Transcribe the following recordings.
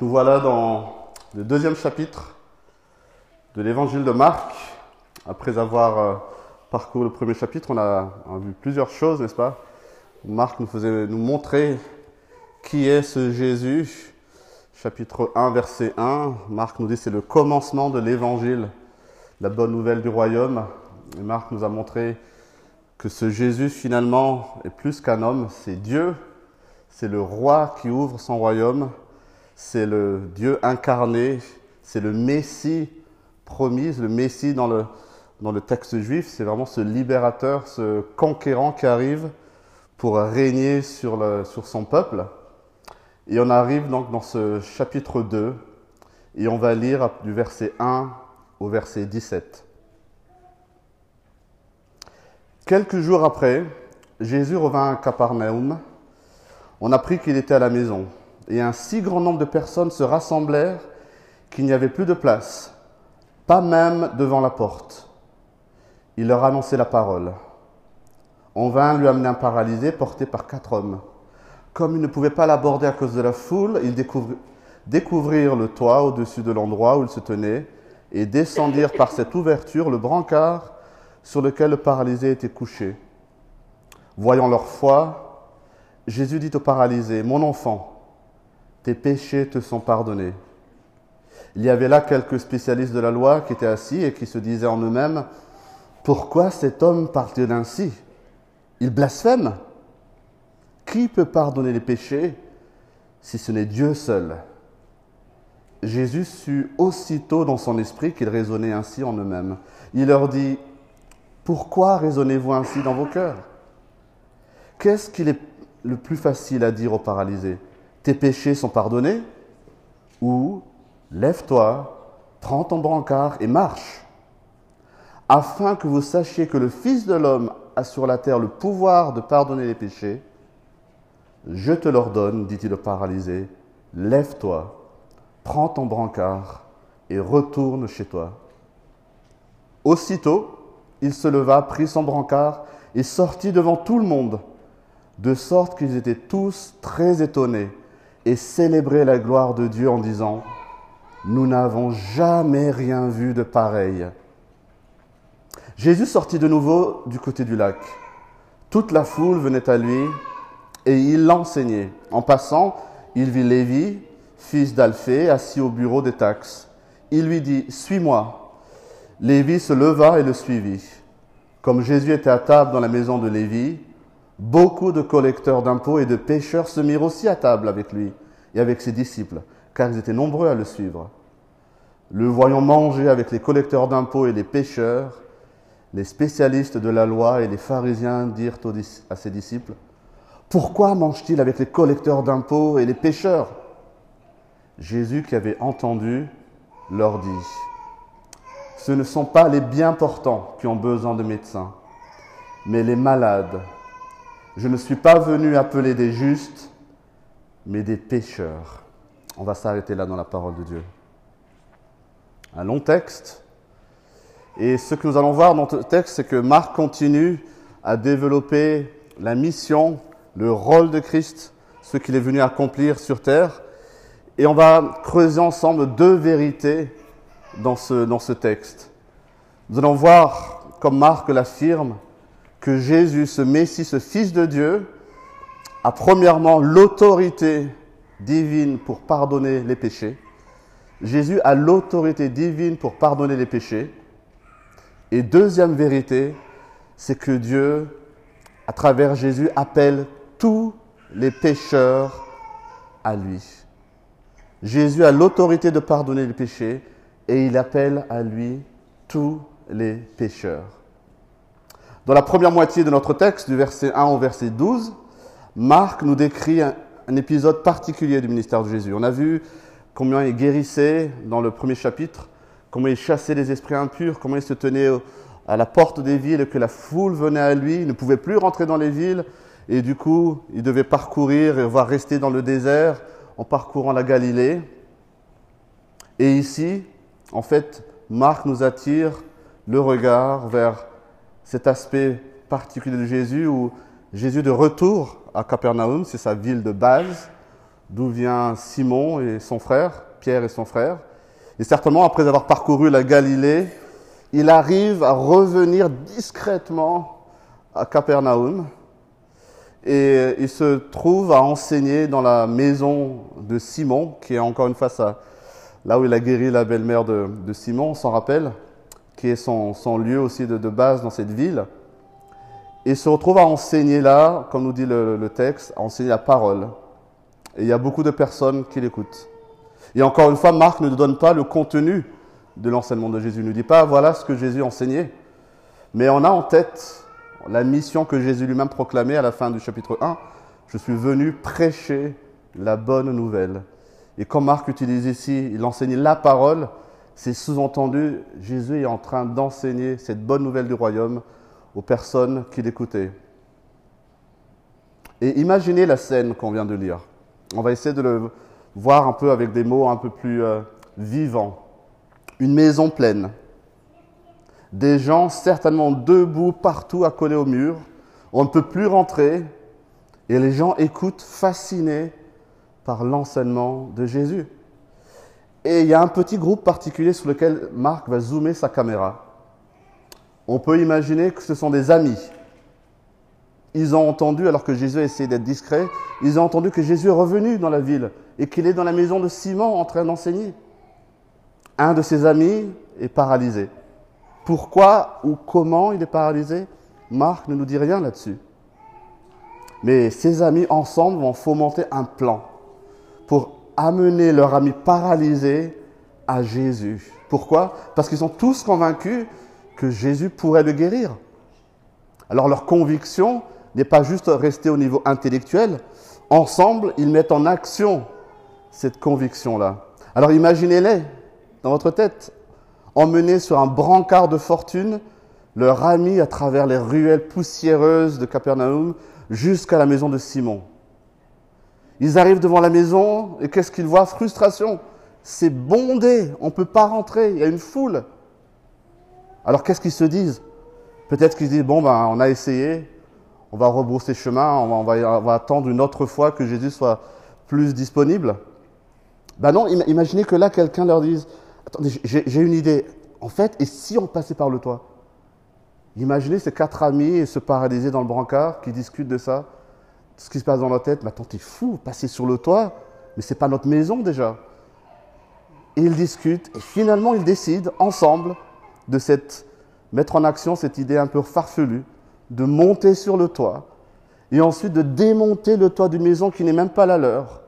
Nous voilà dans le deuxième chapitre de l'évangile de Marc. Après avoir euh, parcouru le premier chapitre, on a, vu plusieurs choses, n'est-ce pas? Marc nous faisait nous montrer qui est ce Jésus. Chapitre 1, verset 1, Marc nous dit c'est le commencement de l'évangile, la bonne nouvelle du royaume. Et Marc nous a montré que ce Jésus finalement est plus qu'un homme, c'est Dieu, c'est le roi qui ouvre son royaume c'est le Dieu incarné, c'est le Messie promis, le Messie dans le, dans le texte juif, c'est vraiment ce libérateur, ce conquérant qui arrive pour régner sur, le, sur son peuple. Et on arrive donc dans ce chapitre 2 et on va lire du verset 1 au verset 17. Quelques jours après, Jésus revint à Capernaum. On apprit qu'il était à la maison et un si grand nombre de personnes se rassemblèrent qu'il n'y avait plus de place, pas même devant la porte. Il leur annonçait la parole. On vint lui amener un paralysé porté par quatre hommes. Comme ils ne pouvaient pas l'aborder à cause de la foule, ils découvrirent le toit au-dessus de l'endroit où il se tenait et descendirent par cette ouverture le brancard sur lequel le paralysé était couché. Voyant leur foi, Jésus dit au paralysé, Mon enfant, tes péchés te sont pardonnés. Il y avait là quelques spécialistes de la loi qui étaient assis et qui se disaient en eux-mêmes, pourquoi cet homme parle-t-il ainsi? Il blasphème. Qui peut pardonner les péchés si ce n'est Dieu seul? Jésus sut aussitôt dans son esprit qu'ils raisonnaient ainsi en eux-mêmes. Il leur dit, pourquoi raisonnez-vous ainsi dans vos cœurs? Qu'est-ce qu'il est le plus facile à dire aux paralysés? Tes péchés sont pardonnés, ou lève-toi, prends ton brancard et marche, afin que vous sachiez que le Fils de l'homme a sur la terre le pouvoir de pardonner les péchés. Je te l'ordonne, dit-il au paralysé, lève-toi, prends ton brancard et retourne chez toi. Aussitôt, il se leva, prit son brancard et sortit devant tout le monde, de sorte qu'ils étaient tous très étonnés et célébrer la gloire de Dieu en disant, nous n'avons jamais rien vu de pareil. Jésus sortit de nouveau du côté du lac. Toute la foule venait à lui et il l'enseignait. En passant, il vit Lévi, fils d'Alphée, assis au bureau des taxes. Il lui dit, Suis-moi. Lévi se leva et le suivit. Comme Jésus était à table dans la maison de Lévi, Beaucoup de collecteurs d'impôts et de pêcheurs se mirent aussi à table avec lui et avec ses disciples, car ils étaient nombreux à le suivre. Le voyant manger avec les collecteurs d'impôts et les pêcheurs, les spécialistes de la loi et les pharisiens dirent à ses disciples, Pourquoi mange-t-il avec les collecteurs d'impôts et les pêcheurs? Jésus, qui avait entendu, leur dit, Ce ne sont pas les bien portants qui ont besoin de médecins, mais les malades. Je ne suis pas venu appeler des justes, mais des pécheurs. On va s'arrêter là dans la parole de Dieu. Un long texte. Et ce que nous allons voir dans ce texte, c'est que Marc continue à développer la mission, le rôle de Christ, ce qu'il est venu accomplir sur terre. Et on va creuser ensemble deux vérités dans ce, dans ce texte. Nous allons voir, comme Marc l'affirme, que Jésus, ce Messie, ce Fils de Dieu, a premièrement l'autorité divine pour pardonner les péchés. Jésus a l'autorité divine pour pardonner les péchés. Et deuxième vérité, c'est que Dieu, à travers Jésus, appelle tous les pécheurs à lui. Jésus a l'autorité de pardonner les péchés et il appelle à lui tous les pécheurs. Dans la première moitié de notre texte, du verset 1 au verset 12, Marc nous décrit un, épisode particulier du ministère de Jésus. On a vu combien il guérissait dans le premier chapitre, comment il chassait les esprits impurs, comment il se tenait à la porte des villes que la foule venait à lui, il ne pouvait plus rentrer dans les villes et du coup il devait parcourir et voir rester dans le désert en parcourant la Galilée. Et ici, en fait, Marc nous attire le regard vers cet aspect particulier de Jésus où Jésus de retour à Capernaum, c'est sa ville de base, d'où vient Simon et son frère, Pierre et son frère. Et certainement, après avoir parcouru la Galilée, il arrive à revenir discrètement à Capernaum et il se trouve à enseigner dans la maison de Simon, qui est encore une fois là où il a guéri la belle-mère de, Simon, on s'en rappelle, qui est son, lieu aussi de, base dans cette ville. Et se retrouve à enseigner là, comme nous dit le, texte, à enseigner la parole. Et il y a beaucoup de personnes qui l'écoutent. Et encore une fois, Marc ne donne pas le contenu de l'enseignement de Jésus. Il ne nous dit pas voilà ce que Jésus enseignait. Mais on a en tête la mission que Jésus lui-même proclamait à la fin du chapitre 1. Je suis venu prêcher la bonne nouvelle. Et comme Marc utilise ici, il enseigne la parole, c'est sous-entendu, Jésus est en train d'enseigner cette bonne nouvelle du royaume aux personnes qui l'écoutaient. Et imaginez la scène qu'on vient de lire. On va essayer de le voir un peu avec des mots un peu plus euh, vivants. Une maison pleine. Des gens certainement debout partout accolés au mur. On ne peut plus rentrer. Et les gens écoutent fascinés par l'enseignement de Jésus. Et il y a un petit groupe particulier sur lequel Marc va zoomer sa caméra. On peut imaginer que ce sont des amis. Ils ont entendu, alors que Jésus a essayé d'être discret, ils ont entendu que Jésus est revenu dans la ville et qu'il est dans la maison de Simon en train d'enseigner. Un de ses amis est paralysé. Pourquoi ou comment il est paralysé? Marc ne nous dit rien là-dessus. Mais ses amis ensemble vont fomenter un plan pour amener leur ami paralysé à Jésus. Pourquoi? Parce qu'ils sont tous convaincus que Jésus pourrait le guérir. Alors leur conviction n'est pas juste rester au niveau intellectuel. Ensemble, ils mettent en action cette conviction-là. Alors imaginez-les dans votre tête, emmenés sur un brancard de fortune, leur ami à travers les ruelles poussiéreuses de Capernaum jusqu'à la maison de Simon. Ils arrivent devant la maison et qu'est-ce qu'ils voient? Frustration. C'est bondé, on ne peut pas rentrer, il y a une foule. Alors qu'est-ce qu'ils se disent? Peut-être qu'ils disent, bon, ben, on a essayé, on va rebrousser chemin, on va, attendre une autre fois que Jésus soit plus disponible. Ben non, imaginez que là, quelqu'un leur dise, attendez, j'ai une idée. En fait, et si on passait par le toit? Imaginez ces quatre amis se paralyser dans le brancard qui discutent de ça, ce qui se passe dans leur tête. Mais attends, t'es fou, passer sur le toit, mais c'est pas notre maison déjà. Et ils discutent, et finalement ils décident ensemble de cette, mettre en action cette idée un peu farfelue, de monter sur le toit, et ensuite de démonter le toit d'une maison qui n'est même pas la leur,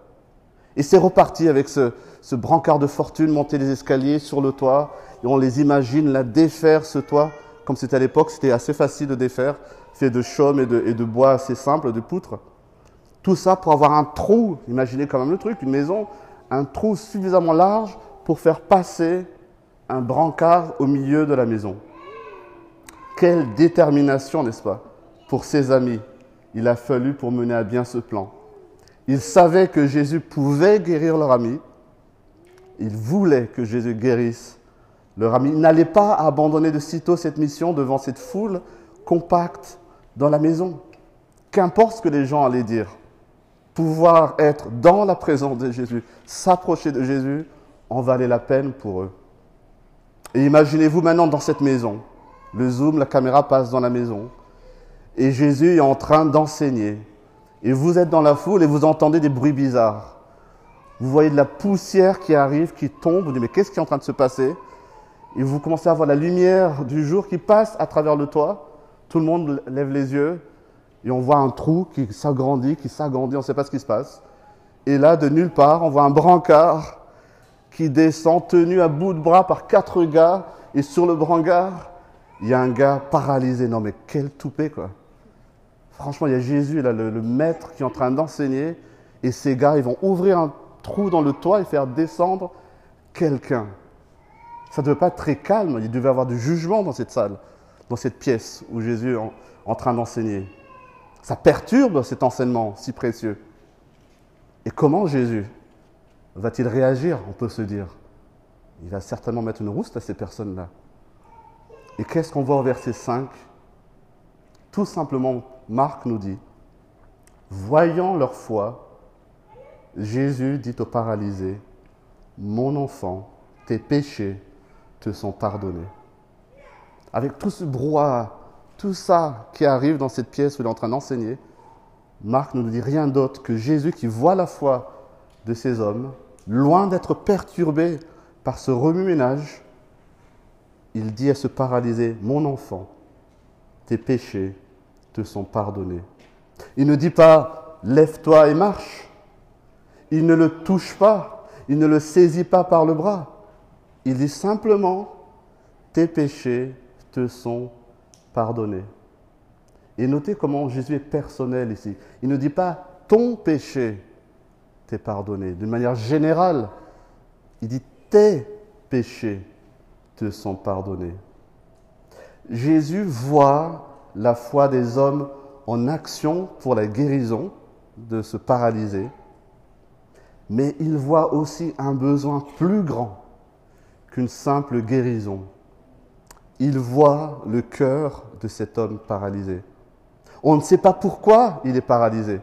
et c'est reparti avec ce, brancard de fortune, monter les escaliers sur le toit, et on les imagine la défaire ce toit, comme c'était à l'époque, c'était assez facile de défaire, fait de chaume et de, et de bois assez simple, de poutres. Tout ça pour avoir un trou, imaginez quand même le truc, une maison, un trou suffisamment large pour faire passer un brancard au milieu de la maison. Quelle détermination, n'est-ce pas, pour ses amis il a fallu pour mener à bien ce plan. Ils savaient que Jésus pouvait guérir leur ami. Ils voulaient que Jésus guérisse leur ami. Ils n'allaient pas abandonner de sitôt cette mission devant cette foule compacte dans la maison. Qu'importe ce que les gens allaient dire, pouvoir être dans la présence de Jésus, s'approcher de Jésus, en valait la peine pour eux. Et imaginez-vous maintenant dans cette maison. Le zoom, la caméra passe dans la maison. Et Jésus est en train d'enseigner. Et vous êtes dans la foule et vous entendez des bruits bizarres. Vous voyez de la poussière qui arrive, qui tombe. Vous dites, mais qu'est-ce qui est en train de se passer? Et vous commencez à voir la lumière du jour qui passe à travers le toit. Tout le monde lève les yeux. Et on voit un trou qui s'agrandit, qui s'agrandit. On ne sait pas ce qui se passe. Et là, de nulle part, on voit un brancard qui descend tenu à bout de bras par quatre gars. Et sur le brancard, il y a un gars paralysé. Non, mais quel toupet, quoi. Franchement, il y a Jésus, là, le, maître, qui est en train d'enseigner, et ces gars, ils vont ouvrir un trou dans le toit et faire descendre quelqu'un. Ça ne devait pas être très calme, il devait y avoir du jugement dans cette salle, dans cette pièce où Jésus est en, train d'enseigner. Ça perturbe cet enseignement si précieux. Et comment Jésus va-t-il réagir, on peut se dire? Il va certainement mettre une rousse à ces personnes-là. Et qu'est-ce qu'on voit au verset 5 Tout simplement Marc nous dit, voyant leur foi, Jésus dit au paralysé, Mon enfant, tes péchés te sont pardonnés. Avec tout ce brouhaha, tout ça qui arrive dans cette pièce où il est en train d'enseigner, Marc ne nous dit rien d'autre que Jésus qui voit la foi de ces hommes, loin d'être perturbé par ce remue-ménage, il dit à ce paralysé, mon enfant, tes péchés te sont pardonnés. Il ne dit pas, lève-toi et marche. Il ne le touche pas, il ne le saisit pas par le bras. Il dit simplement, tes péchés te sont pardonnés. Et notez comment Jésus est personnel ici. Il ne dit pas, ton péché t'est pardonné. D'une manière générale, il dit, tes péchés te sont pardonnés. Jésus voit la foi des hommes en action pour la guérison de ce paralysé, mais il voit aussi un besoin plus grand qu'une simple guérison. Il voit le cœur de cet homme paralysé. On ne sait pas pourquoi il est paralysé.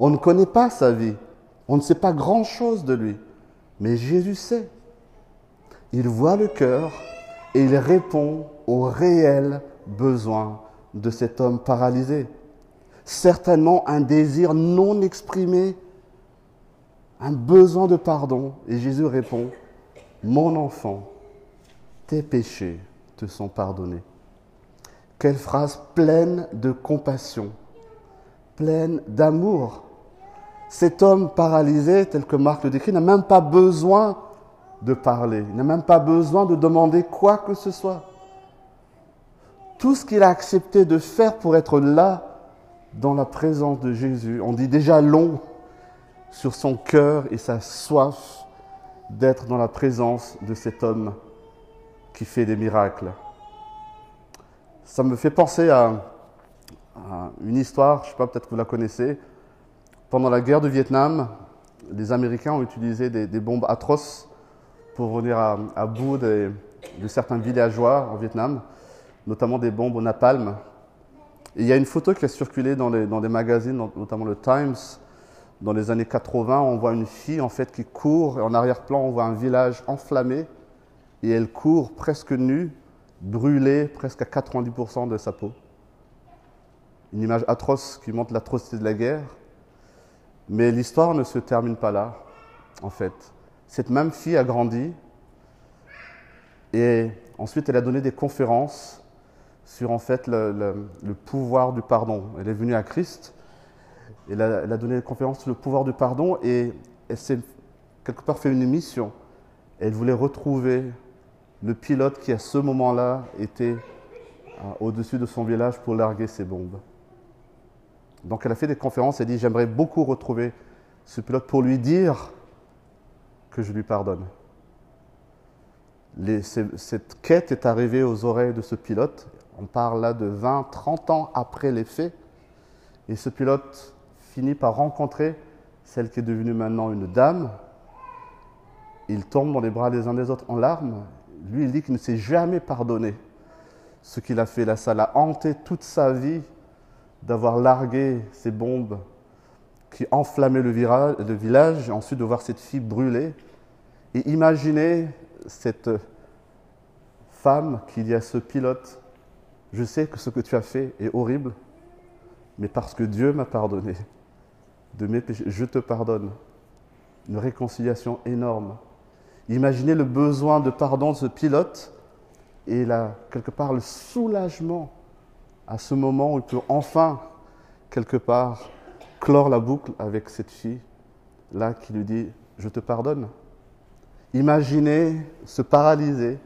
On ne connaît pas sa vie. On ne sait pas grand-chose de lui. Mais Jésus sait. Il voit le cœur et il répond aux réels besoins de cet homme paralysé. Certainement un désir non exprimé, un besoin de pardon. Et Jésus répond, mon enfant, tes péchés te sont pardonnés. Quelle phrase pleine de compassion, pleine d'amour. Cet homme paralysé, tel que Marc le décrit, n'a même pas besoin de parler, il n'a même pas besoin de demander quoi que ce soit. Tout ce qu'il a accepté de faire pour être là, dans la présence de Jésus, on dit déjà long sur son cœur et sa soif d'être dans la présence de cet homme qui fait des miracles. Ça me fait penser à, une histoire, je ne sais pas, peut-être que vous la connaissez. Pendant la guerre du Vietnam, les Américains ont utilisé des, bombes atroces pour venir à, bout de certains villageois en Vietnam, notamment des bombes au napalm. Et il y a une photo qui a circulé dans, dans des magazines, notamment le Times, dans les années 80. On voit une fille en fait qui court, et en arrière-plan, on voit un village enflammé, et elle court presque nue brûlée presque à 90% de sa peau. Une image atroce qui montre l'atrocité de la guerre. Mais l'histoire ne se termine pas là, en fait. Cette même fille a grandi et ensuite elle a donné des conférences sur en fait le, pouvoir du pardon. Elle est venue à Christ, elle a, elle a, donné des conférences sur le pouvoir du pardon et elle s'est quelque part fait une mission. Elle voulait retrouver le pilote qui à ce moment-là était euh, au-dessus de son village pour larguer ses bombes. Donc elle a fait des conférences, elle dit j'aimerais beaucoup retrouver ce pilote pour lui dire que je lui pardonne. cette quête est arrivée aux oreilles de ce pilote. On parle là de 20, 30 ans après les faits. Et ce pilote finit par rencontrer celle qui est devenue maintenant une dame. Ils tombent dans les bras des uns des autres en larmes lui, il dit qu'il ne s'est jamais pardonné ce qu'il a fait là. Ça l'a hanté toute sa vie d'avoir largué ces bombes qui enflammaient le, village, ensuite de voir cette fille brûler. Et imaginez cette femme qui dit à ce pilote, je sais que ce que tu as fait est horrible, mais parce que Dieu m'a pardonné de mes péchés, je te pardonne. Une réconciliation énorme. Imaginez le besoin de pardon de ce pilote et là, quelque part, le soulagement à ce moment où il peut enfin, quelque part, clore la boucle avec cette fille, là, qui lui dit Je te pardonne. Imaginez se paralyser,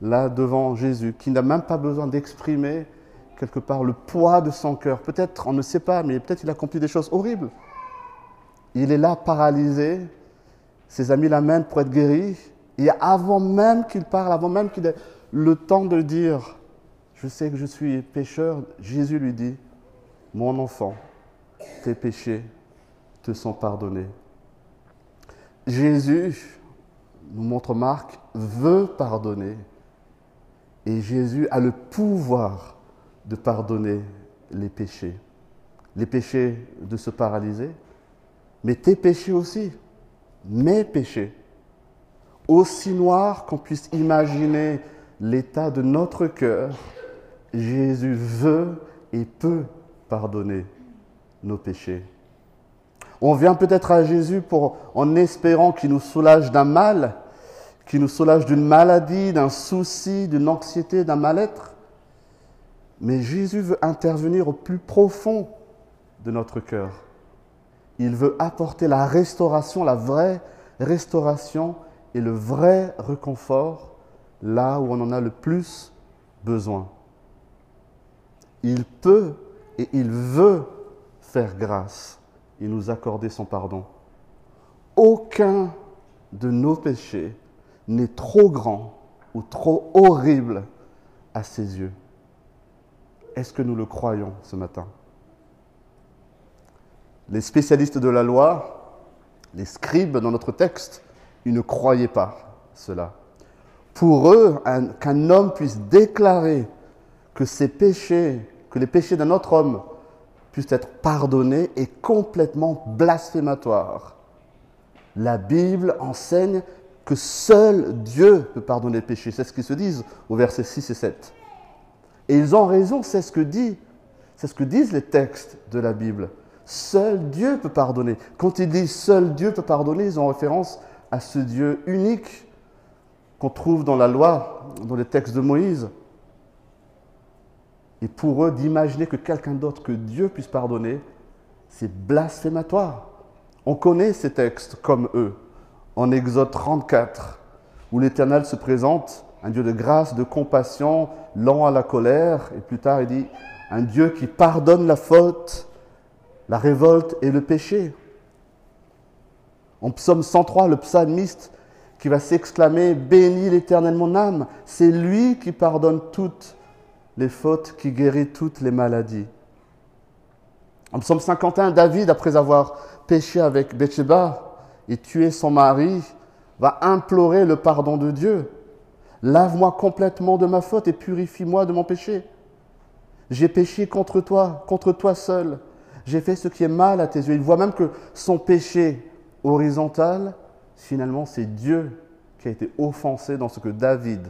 là, devant Jésus, qui n'a même pas besoin d'exprimer, quelque part, le poids de son cœur. Peut-être, on ne sait pas, mais peut-être il a accompli des choses horribles. Il est là, paralysé, ses amis l'amènent pour être guéri. Et avant même qu'il parle, avant même qu'il ait le temps de dire, je sais que je suis pécheur, Jésus lui dit, mon enfant, tes péchés te sont pardonnés. Jésus, nous montre Marc, veut pardonner. Et Jésus a le pouvoir de pardonner les péchés. Les péchés de se paralyser, mais tes péchés aussi, mes péchés. Aussi noir qu'on puisse imaginer l'état de notre cœur, Jésus veut et peut pardonner nos péchés. On vient peut-être à Jésus pour, en espérant qu'il nous soulage d'un mal, qu'il nous soulage d'une maladie, d'un souci, d'une anxiété, d'un mal-être. Mais Jésus veut intervenir au plus profond de notre cœur. Il veut apporter la restauration, la vraie restauration et le vrai réconfort là où on en a le plus besoin. Il peut et il veut faire grâce et nous accorder son pardon. Aucun de nos péchés n'est trop grand ou trop horrible à ses yeux. Est-ce que nous le croyons ce matin? Les spécialistes de la loi, les scribes dans notre texte, ils ne croyaient pas cela. Pour eux, qu'un homme puisse déclarer que ses péchés, que les péchés d'un autre homme puissent être pardonnés est complètement blasphématoire. La Bible enseigne que seul Dieu peut pardonner les péchés. C'est ce qu'ils se disent au verset 6 et 7. Et ils ont raison, c'est ce que dit, c'est ce que disent les textes de la Bible. Seul Dieu peut pardonner. Quand ils disent seul Dieu peut pardonner, ils ont référence à ce Dieu unique qu'on trouve dans la loi, dans les textes de Moïse. Et pour eux, d'imaginer que quelqu'un d'autre que Dieu puisse pardonner, c'est blasphématoire. On connaît ces textes comme eux en Exode 34, où l'Éternel se présente, un Dieu de grâce, de compassion, lent à la colère, et plus tard il dit, un Dieu qui pardonne la faute, la révolte et le péché. En psaume 103, le psalmiste qui va s'exclamer, Bénis l'Éternel mon âme, c'est lui qui pardonne toutes les fautes, qui guérit toutes les maladies. En psaume 51, David, après avoir péché avec Bathsheba, et tuer son mari, va implorer le pardon de Dieu. Lave-moi complètement de ma faute et purifie-moi de mon péché. J'ai péché contre toi, contre toi seul. J'ai fait ce qui est mal à tes yeux. Il voit même que son péché horizontal, finalement, c'est Dieu qui a été offensé dans ce que David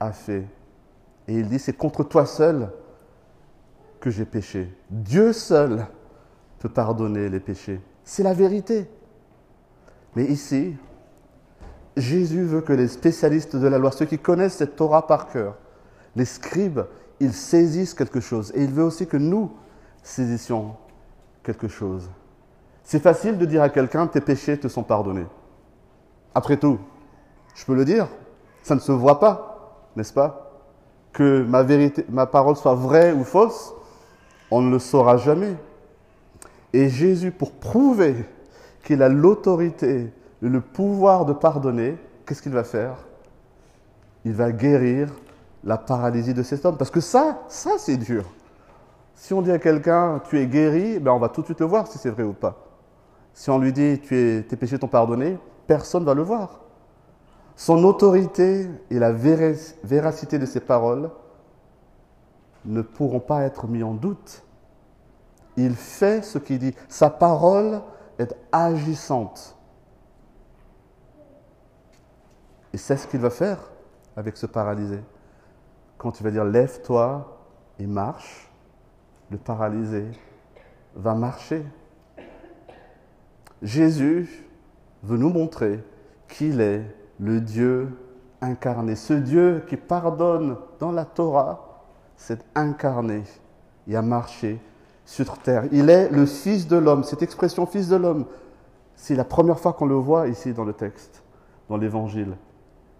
a fait. Et il dit, c'est contre toi seul que j'ai péché. Dieu seul peut pardonner les péchés. C'est la vérité. Mais ici, Jésus veut que les spécialistes de la loi, ceux qui connaissent cette Torah par cœur, les scribes, ils saisissent quelque chose. Et il veut aussi que nous saisissions quelque chose. C'est facile de dire à quelqu'un, tes péchés te sont pardonnés. Après tout, je peux le dire, ça ne se voit pas, n'est-ce pas Que ma, vérité, ma parole soit vraie ou fausse, on ne le saura jamais. Et Jésus, pour prouver qu'il a l'autorité, le pouvoir de pardonner, qu'est-ce qu'il va faire? Il va guérir la paralysie de cet homme. Parce que ça, ça c'est dur. Si on dit à quelqu'un, tu es guéri, ben on va tout de suite le voir si c'est vrai ou pas. Si on lui dit, tu es, tes péchés t'ont pardonné, personne ne va le voir. Son autorité et la véracité de ses paroles ne pourront pas être mis en doute. Il fait ce qu'il dit. Sa parole est agissante. Et c'est ce qu'il va faire avec ce paralysé. Quand il va dire lève-toi et marche, le paralysé va marcher. Jésus veut nous montrer qu'il est le Dieu incarné. Ce Dieu qui pardonne dans la Torah, s'est incarné et a marché sur terre. Il est le Fils de l'homme. Cette expression Fils de l'homme, c'est la première fois qu'on le voit ici dans le texte, dans l'Évangile.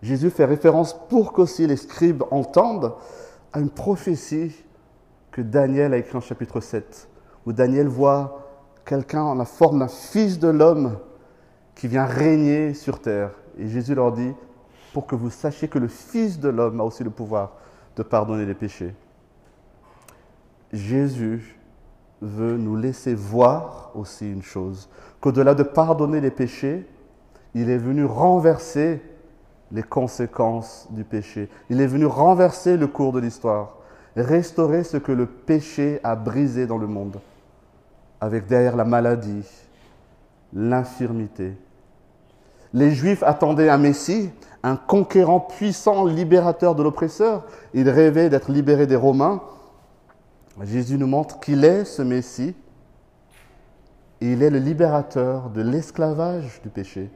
Jésus fait référence pour qu'aussi les scribes entendent à une prophétie que Daniel a écrite en chapitre 7, où Daniel voit quelqu'un en la forme d'un Fils de l'homme qui vient régner sur terre. Et Jésus leur dit, pour que vous sachiez que le Fils de l'homme a aussi le pouvoir de pardonner les péchés. Jésus veut nous laisser voir aussi une chose, qu'au-delà de pardonner les péchés, il est venu renverser les conséquences du péché. Il est venu renverser le cours de l'histoire, restaurer ce que le péché a brisé dans le monde, avec derrière la maladie, l'infirmité. Les Juifs attendaient un Messie, un conquérant puissant, libérateur de l'oppresseur. Ils rêvaient d'être libérés des Romains. Jésus nous montre qu'il est ce Messie. il est le libérateur de l'esclavage du péché.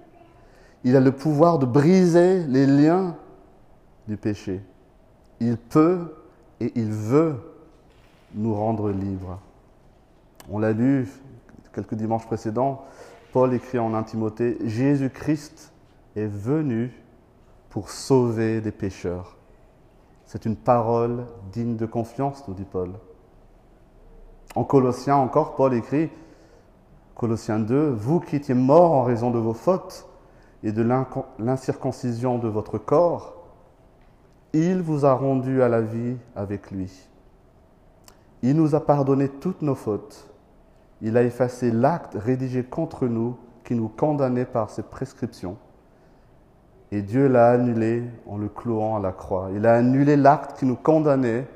Il a le pouvoir de briser les liens du péché. Il peut et il veut nous rendre libres. On l'a lu quelques dimanches précédents, Paul écrit en Timothée, Jésus-Christ est venu pour sauver des pécheurs. C'est une parole digne de confiance, nous dit Paul. En Colossiens encore, Paul écrit, Colossiens 2, Vous qui étiez morts en raison de vos fautes et de l'incirconcision de votre corps, il vous a rendus à la vie avec lui. Il nous a pardonné toutes nos fautes. Il a effacé l'acte rédigé contre nous qui nous condamnait par ses prescriptions. Et Dieu l'a annulé en le clouant à la croix. Il a annulé l'acte qui nous condamnait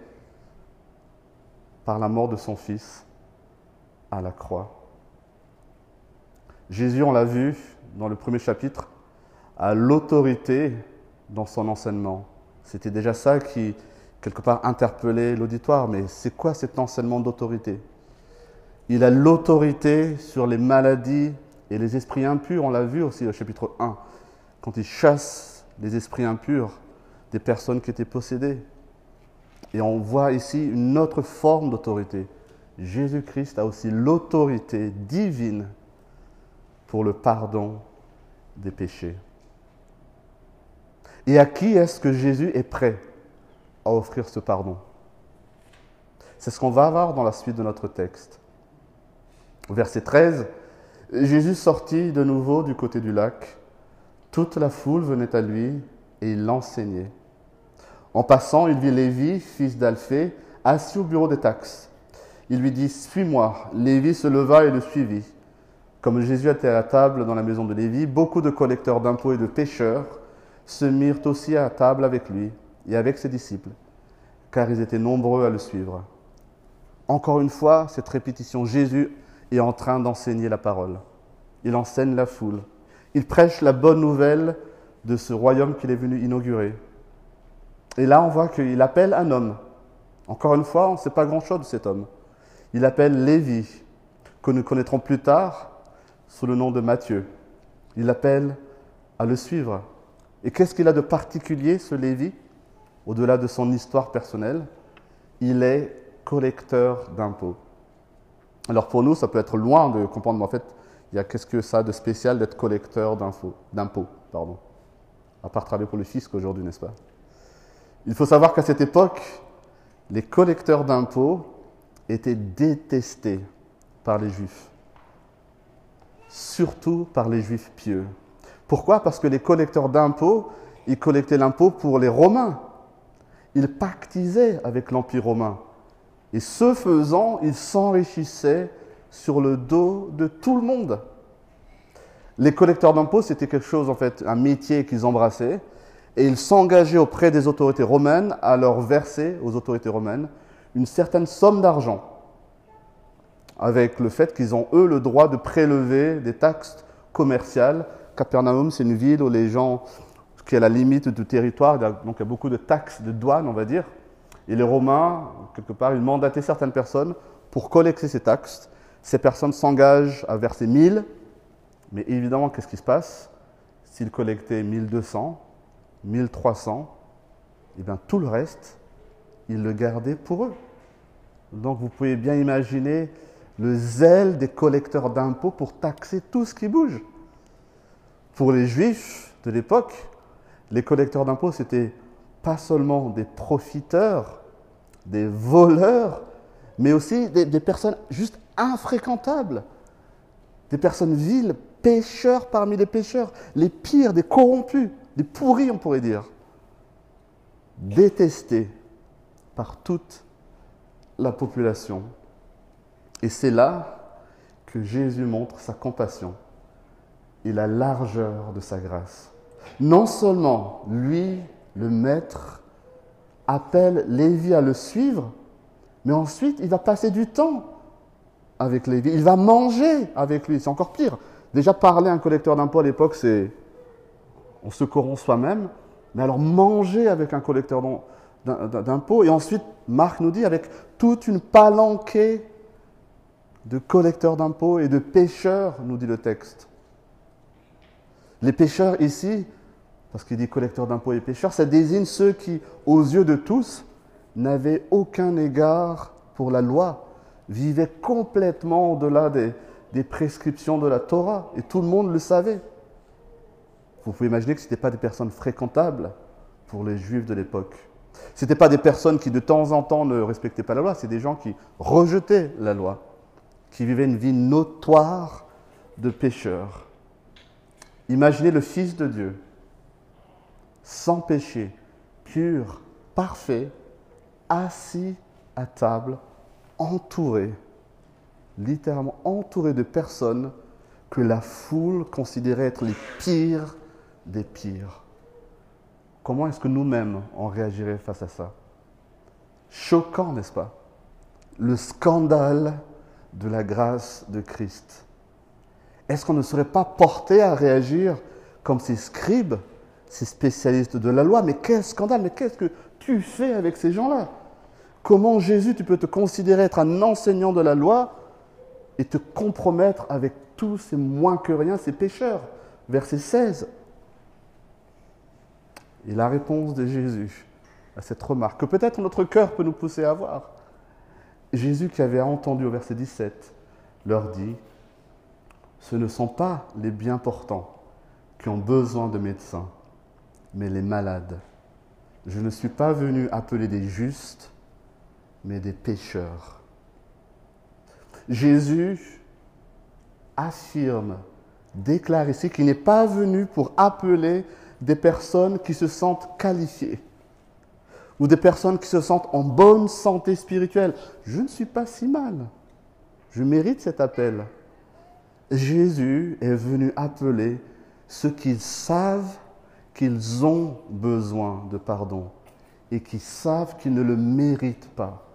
par la mort de son Fils à la croix. Jésus, on l'a vu dans le premier chapitre, a l'autorité dans son enseignement. C'était déjà ça qui, quelque part, interpellait l'auditoire. Mais c'est quoi cet enseignement d'autorité? Il a l'autorité sur les maladies et les esprits impurs. On l'a vu aussi au chapitre 1, quand il chasse les esprits impurs des personnes qui étaient possédées. Et on voit ici une autre forme d'autorité. Jésus-Christ a aussi l'autorité divine pour le pardon des péchés. Et à qui est-ce que Jésus est prêt à offrir ce pardon? C'est ce qu'on va voir dans la suite de notre texte. Verset 13, Jésus sortit de nouveau du côté du lac. Toute la foule venait à lui et il l'enseignait. En passant, il vit Lévi, fils d'Alphée, assis au bureau des taxes. Il lui dit Suis-moi. Lévi se leva et le suivit. Comme Jésus était à la table dans la maison de Lévi, beaucoup de collecteurs d'impôts et de pêcheurs se mirent aussi à table avec lui et avec ses disciples, car ils étaient nombreux à le suivre. Encore une fois, cette répétition, Jésus est en train d'enseigner la parole. Il enseigne la foule. Il prêche la bonne nouvelle de ce royaume qu'il est venu inaugurer. Et là, on voit qu'il appelle un homme. Encore une fois, on ne sait pas grand-chose de cet homme. Il appelle Lévi, que nous connaîtrons plus tard sous le nom de Matthieu. Il appelle à le suivre. Et qu'est-ce qu'il a de particulier, ce Lévi, au-delà de son histoire personnelle? Il est collecteur d'impôts. Alors pour nous, ça peut être loin de comprendre, mais en fait, il y a qu'est-ce que ça a de spécial d'être collecteur d'impôts, pardon. À part travailler pour le fisc aujourd'hui, n'est-ce pas? Il faut savoir qu'à cette époque, les collecteurs d'impôts étaient détestés par les juifs, surtout par les juifs pieux. Pourquoi? Parce que les collecteurs d'impôts, ils collectaient l'impôt pour les Romains. Ils pactisaient avec l'Empire romain. Et ce faisant, ils s'enrichissaient sur le dos de tout le monde. Les collecteurs d'impôts, c'était quelque chose, en fait, un métier qu'ils embrassaient. Et ils s'engageaient auprès des autorités romaines à leur verser aux autorités romaines une certaine somme d'argent. Avec le fait qu'ils ont, eux, le droit de prélever des taxes commerciales Capernaum, c'est une ville où les gens, qui est à la limite du territoire, donc il y a beaucoup de taxes, de douane, on va dire. Et les Romains, quelque part, ils mandataient certaines personnes pour collecter ces taxes. Ces personnes s'engagent à verser 1000, mais évidemment, qu'est-ce qui se passe? S'ils collectaient 1200, 1300, et bien tout le reste, ils le gardaient pour eux. Donc vous pouvez bien imaginer le zèle des collecteurs d'impôts pour taxer tout ce qui bouge. Pour les juifs de l'époque, les collecteurs d'impôts, c'était pas seulement des profiteurs, des voleurs, mais aussi des, personnes juste infréquentables, des personnes viles, pécheurs parmi les pécheurs, les pires, des corrompus, des pourris, on pourrait dire, détestés par toute la population. Et c'est là que Jésus montre sa compassion et la largeur de sa grâce. Non seulement lui, le maître, appelle Lévi à le suivre, mais ensuite il va passer du temps avec Lévi. Il va manger avec lui. C'est encore pire. Déjà, parler à un collecteur d'impôts à l'époque, c'est on se corrompt soi-même, mais alors manger avec un collecteur d'impôts, et ensuite, Marc nous dit, avec toute une palanquée de collecteurs d'impôts et de pêcheurs, nous dit le texte. Les pêcheurs ici, parce qu'il dit collecteurs d'impôts et pêcheurs, ça désigne ceux qui, aux yeux de tous, n'avaient aucun égard pour la loi, vivaient complètement au-delà des, des prescriptions de la Torah, et tout le monde le savait. Vous pouvez imaginer que ce n'étaient pas des personnes fréquentables pour les juifs de l'époque. Ce n'étaient pas des personnes qui de temps en temps ne respectaient pas la loi, c'est des gens qui rejetaient la loi, qui vivaient une vie notoire de pécheurs. Imaginez le Fils de Dieu, sans péché, pur, parfait, assis à table, entouré, littéralement entouré de personnes que la foule considérait être les pires des pires. Comment est-ce que nous-mêmes on réagirait face à ça? Choquant, n'est-ce pas? Le scandale de la grâce de Christ. Est-ce qu'on ne serait pas porté à réagir comme ces scribes, ces spécialistes de la loi? Mais quel scandale Mais qu'est-ce que tu fais avec ces gens-là? Comment Jésus, tu peux te considérer être un enseignant de la loi et te compromettre avec tous ces moins que rien, ces pécheurs? Verset 16. Et la réponse de Jésus à cette remarque, que peut-être notre cœur peut nous pousser à avoir, Jésus qui avait entendu au verset 17, leur dit, ce ne sont pas les bien portants qui ont besoin de médecins, mais les malades. Je ne suis pas venu appeler des justes, mais des pécheurs. Jésus affirme, déclare ici qu'il n'est pas venu pour appeler des personnes qui se sentent qualifiées ou des personnes qui se sentent en bonne santé spirituelle. Je ne suis pas si mal. Je mérite cet appel. Jésus est venu appeler ceux qui savent qu'ils ont besoin de pardon et qui savent qu'ils ne le méritent pas.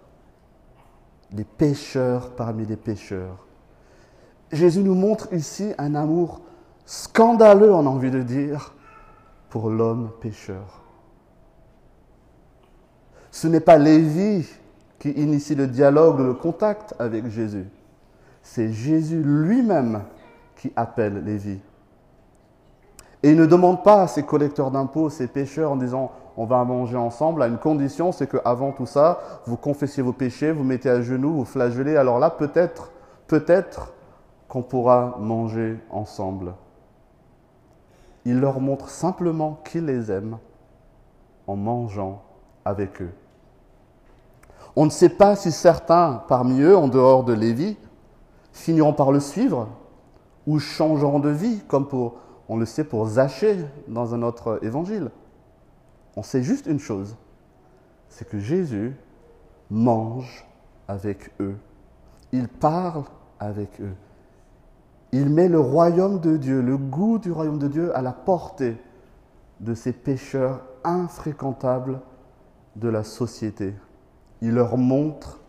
Les pécheurs parmi les pécheurs. Jésus nous montre ici un amour scandaleux, on a envie de dire, pour l'homme pécheur. Ce n'est pas Lévi qui initie le dialogue, le contact avec Jésus. C'est Jésus lui-même qui appelle Lévi. Et il ne demande pas à ses collecteurs d'impôts, ses pécheurs, en disant on va manger ensemble, à une condition, c'est qu'avant tout ça, vous confessiez vos péchés, vous mettez à genoux, vous flagellez. Alors là, peut-être, peut-être qu'on pourra manger ensemble. Il leur montre simplement qu'il les aime en mangeant avec eux. On ne sait pas si certains parmi eux, en dehors de Lévi, finiront par le suivre ou changeront de vie, comme on le sait pour Zachée dans un autre évangile. On sait juste une chose, c'est que Jésus mange avec eux. Il parle avec eux. Il met le royaume de Dieu, le goût du royaume de Dieu à la portée de ces pécheurs infréquentables de la société. Il leur montre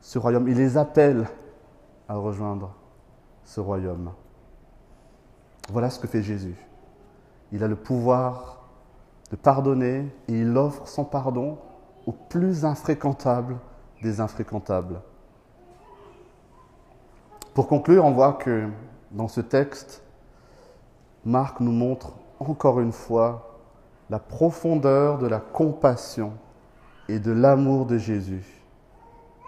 ce royaume, il les appelle à rejoindre ce royaume. Voilà ce que fait Jésus. Il a le pouvoir de pardonner et il offre son pardon aux plus infréquentables des infréquentables. Pour conclure, on voit que dans ce texte, Marc nous montre encore une fois la profondeur de la compassion et de l'amour de Jésus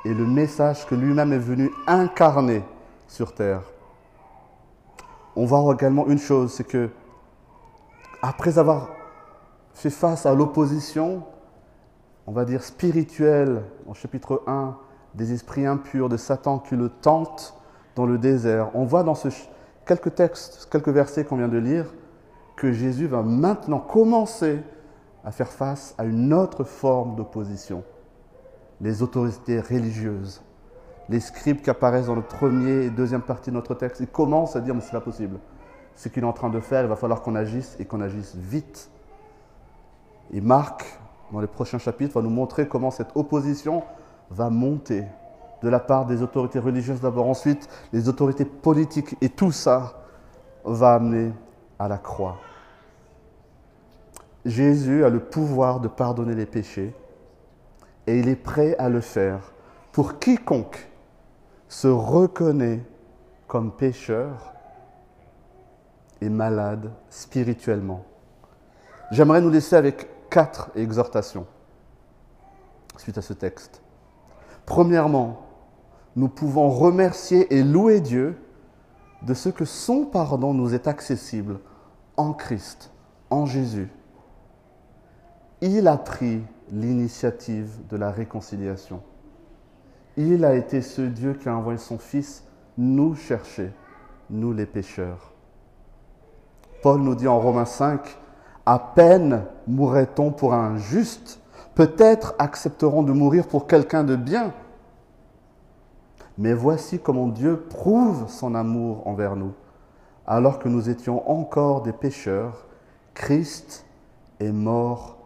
et le message que lui-même est venu incarner sur terre. On voit également une chose, c'est que après avoir fait face à l'opposition, on va dire spirituelle, en chapitre 1, des esprits impurs de Satan qui le tentent dans le désert, on voit dans ce, quelques textes, quelques versets qu'on vient de lire, que Jésus va maintenant commencer à faire face à une autre forme d'opposition. Les autorités religieuses, les scribes qui apparaissent dans le premier et deuxième partie de notre texte, ils commencent à dire mais c'est pas possible. Ce qu'il est en train de faire, il va falloir qu'on agisse et qu'on agisse vite. Et Marc, dans les prochains chapitres, va nous montrer comment cette opposition va monter de la part des autorités religieuses d'abord, ensuite les autorités politiques. Et tout ça va amener à la croix. Jésus a le pouvoir de pardonner les péchés et il est prêt à le faire pour quiconque se reconnaît comme pécheur et malade spirituellement. J'aimerais nous laisser avec quatre exhortations suite à ce texte. Premièrement, nous pouvons remercier et louer Dieu de ce que son pardon nous est accessible en Christ, en Jésus. Il a pris l'initiative de la réconciliation. Il a été ce Dieu qui a envoyé son Fils nous chercher, nous les pécheurs. Paul nous dit en Romains 5, à peine mourrait-on pour un juste, peut-être accepterons de mourir pour quelqu'un de bien. Mais voici comment Dieu prouve son amour envers nous. Alors que nous étions encore des pécheurs, Christ est mort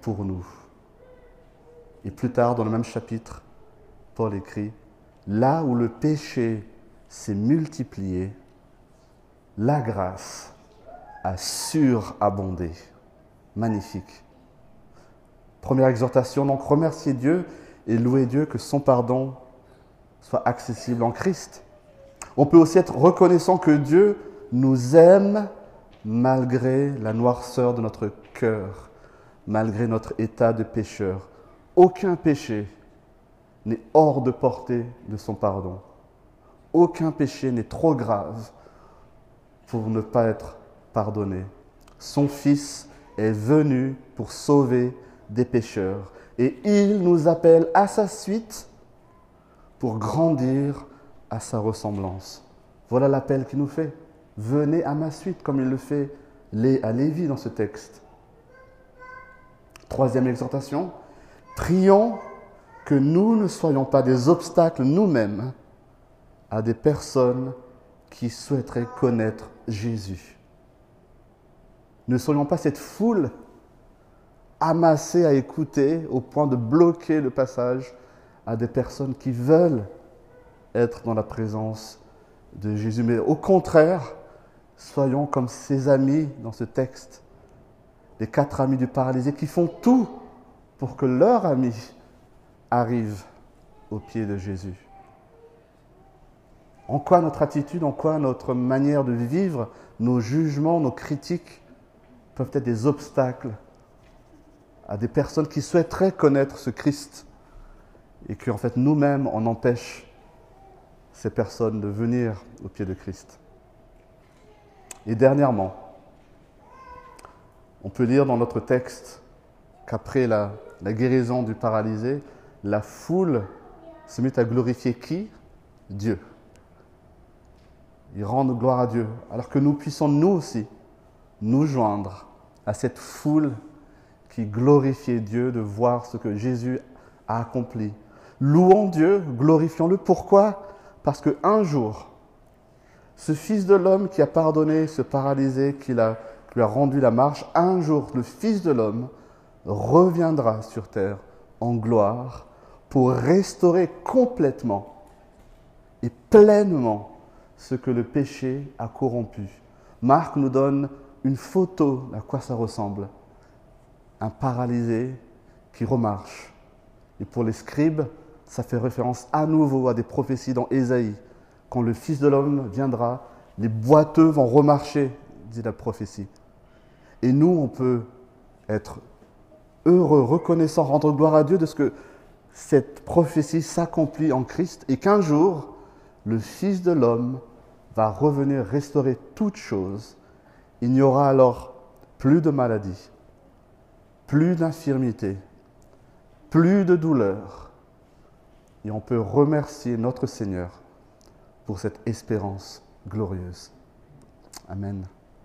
pour nous. Et plus tard, dans le même chapitre, Paul écrit, Là où le péché s'est multiplié, la grâce a surabondé. Magnifique. Première exhortation, donc remercier Dieu et louer Dieu que son pardon soit accessible en Christ. On peut aussi être reconnaissant que Dieu nous aime malgré la noirceur de notre cœur, malgré notre état de pécheur. Aucun péché n'est hors de portée de son pardon. Aucun péché n'est trop grave pour ne pas être pardonné. Son Fils est venu pour sauver des pécheurs et il nous appelle à sa suite pour grandir à sa ressemblance. Voilà l'appel qu'il nous fait. Venez à ma suite, comme il le fait à Lévi dans ce texte. Troisième exhortation, prions que nous ne soyons pas des obstacles nous-mêmes à des personnes qui souhaiteraient connaître Jésus. Ne soyons pas cette foule amassée à écouter au point de bloquer le passage à des personnes qui veulent être dans la présence de Jésus. Mais au contraire, soyons comme ses amis dans ce texte, les quatre amis du paralysé qui font tout pour que leur ami arrive au pied de Jésus. En quoi notre attitude, en quoi notre manière de vivre, nos jugements, nos critiques peuvent être des obstacles à des personnes qui souhaiteraient connaître ce Christ et que en fait nous-mêmes on empêche ces personnes de venir au pied de Christ. Et dernièrement, on peut lire dans notre texte qu'après la, guérison du paralysé, la foule se met à glorifier qui? Dieu. Ils rendent gloire à Dieu, alors que nous puissions nous aussi nous joindre à cette foule qui glorifiait Dieu de voir ce que Jésus a accompli Louons Dieu, glorifions-le. Pourquoi? Parce qu'un jour, ce Fils de l'homme qui a pardonné ce paralysé, qui, lui a rendu la marche, un jour, le Fils de l'homme reviendra sur terre en gloire pour restaurer complètement et pleinement ce que le péché a corrompu. Marc nous donne une photo à quoi ça ressemble. Un paralysé qui remarche. Et pour les scribes, ça fait référence à nouveau à des prophéties dans Ésaïe. Quand le Fils de l'homme viendra, les boiteux vont remarcher, dit la prophétie. Et nous, on peut être heureux, reconnaissant, rendre gloire à Dieu de ce que cette prophétie s'accomplit en Christ et qu'un jour, le Fils de l'homme va revenir restaurer toutes choses. Il n'y aura alors plus de maladie, plus d'infirmité, plus de douleur et on peut remercier notre Seigneur pour cette espérance glorieuse. Amen.